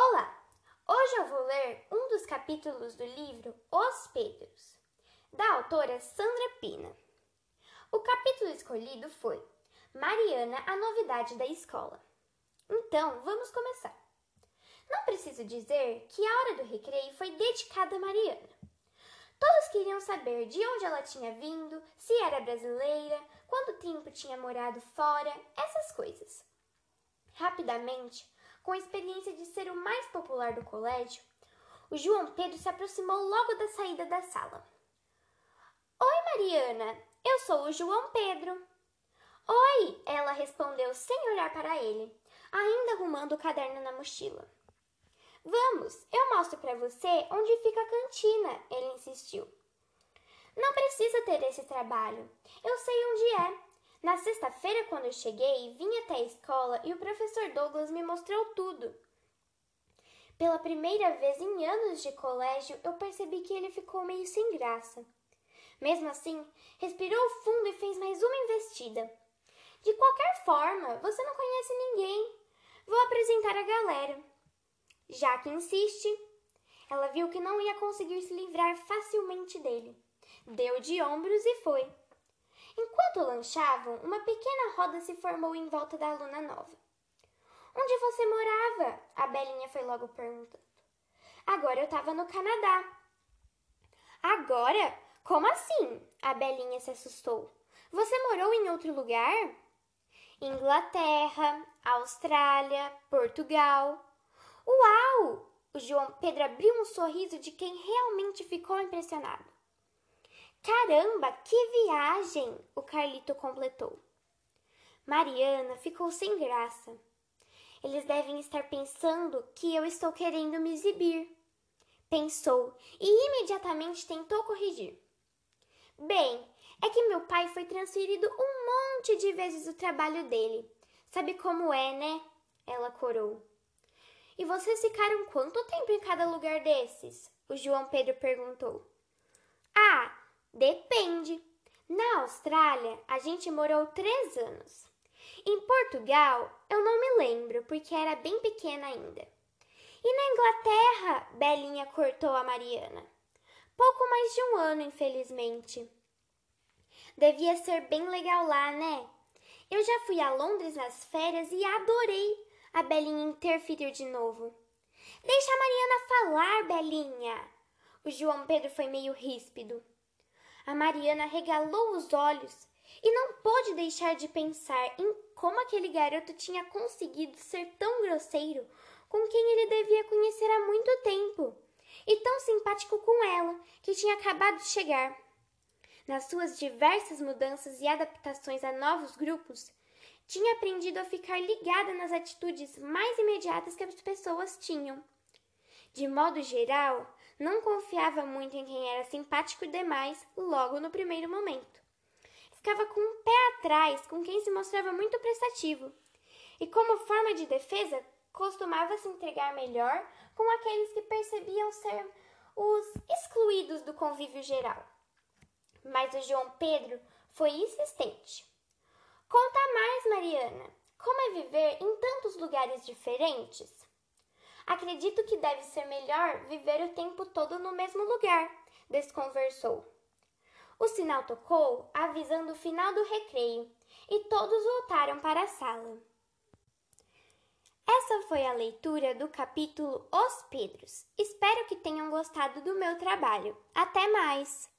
Olá! Hoje eu vou ler um dos capítulos do livro Os Pedros, da autora Sandra Pina. O capítulo escolhido foi Mariana, a novidade da escola. Então, vamos começar. Não preciso dizer que a hora do recreio foi dedicada a Mariana. Todos queriam saber de onde ela tinha vindo, se era brasileira, quanto tempo tinha morado fora, essas coisas. Rapidamente, com a experiência de ser o popular do colégio, o João Pedro se aproximou logo da saída da sala. Oi, Mariana, eu sou o João Pedro. Oi, ela respondeu sem olhar para ele, ainda arrumando o caderno na mochila. Vamos, eu mostro para você onde fica a cantina, ele insistiu. Não precisa ter esse trabalho. Eu sei onde é. Na sexta-feira, quando eu cheguei, vim até a escola e o professor Douglas me mostrou tudo. Pela primeira vez em anos de colégio, eu percebi que ele ficou meio sem graça. Mesmo assim, respirou fundo e fez mais uma investida. De qualquer forma, você não conhece ninguém. Vou apresentar a galera. Já que insiste, ela viu que não ia conseguir se livrar facilmente dele. Deu de ombros e foi. Enquanto lanchavam, uma pequena roda se formou em volta da aluna nova. Onde você morava? A Belinha foi logo perguntando. Agora eu estava no Canadá. Agora? Como assim? A Belinha se assustou. Você morou em outro lugar? Inglaterra, Austrália, Portugal. Uau! O João Pedro abriu um sorriso de quem realmente ficou impressionado. Caramba, que viagem! O Carlito completou. Mariana ficou sem graça. Eles devem estar pensando que eu estou querendo me exibir. Pensou e imediatamente tentou corrigir. Bem, é que meu pai foi transferido um monte de vezes o trabalho dele. Sabe como é, né? Ela corou. E vocês ficaram quanto tempo em cada lugar desses? O João Pedro perguntou. Ah, Depende. Na Austrália, a gente morou três anos. Em Portugal, eu não me lembro, porque era bem pequena ainda. E na Inglaterra, Belinha cortou a Mariana. Pouco mais de um ano, infelizmente. Devia ser bem legal lá, né? Eu já fui a Londres nas férias e adorei. A Belinha interferiu de novo. Deixa a Mariana falar, Belinha. O João Pedro foi meio ríspido. A Mariana regalou os olhos e não pôde deixar de pensar em como aquele garoto tinha conseguido ser tão grosseiro com quem ele devia conhecer há muito tempo e tão simpático com ela, que tinha acabado de chegar. Nas suas diversas mudanças e adaptações a novos grupos, tinha aprendido a ficar ligada nas atitudes mais imediatas que as pessoas tinham. De modo geral, não confiava muito em quem era simpático demais logo no primeiro momento. Ficava com um pé atrás com quem se mostrava muito prestativo. E como forma de defesa, costumava se entregar melhor com aqueles que percebiam ser os excluídos do convívio geral. Mas o João Pedro foi insistente. Conta mais, Mariana. Como é viver em tantos lugares diferentes? Acredito que deve ser melhor viver o tempo todo no mesmo lugar, desconversou. O sinal tocou, avisando o final do recreio, e todos voltaram para a sala. Essa foi a leitura do capítulo Os Pedros. Espero que tenham gostado do meu trabalho. Até mais!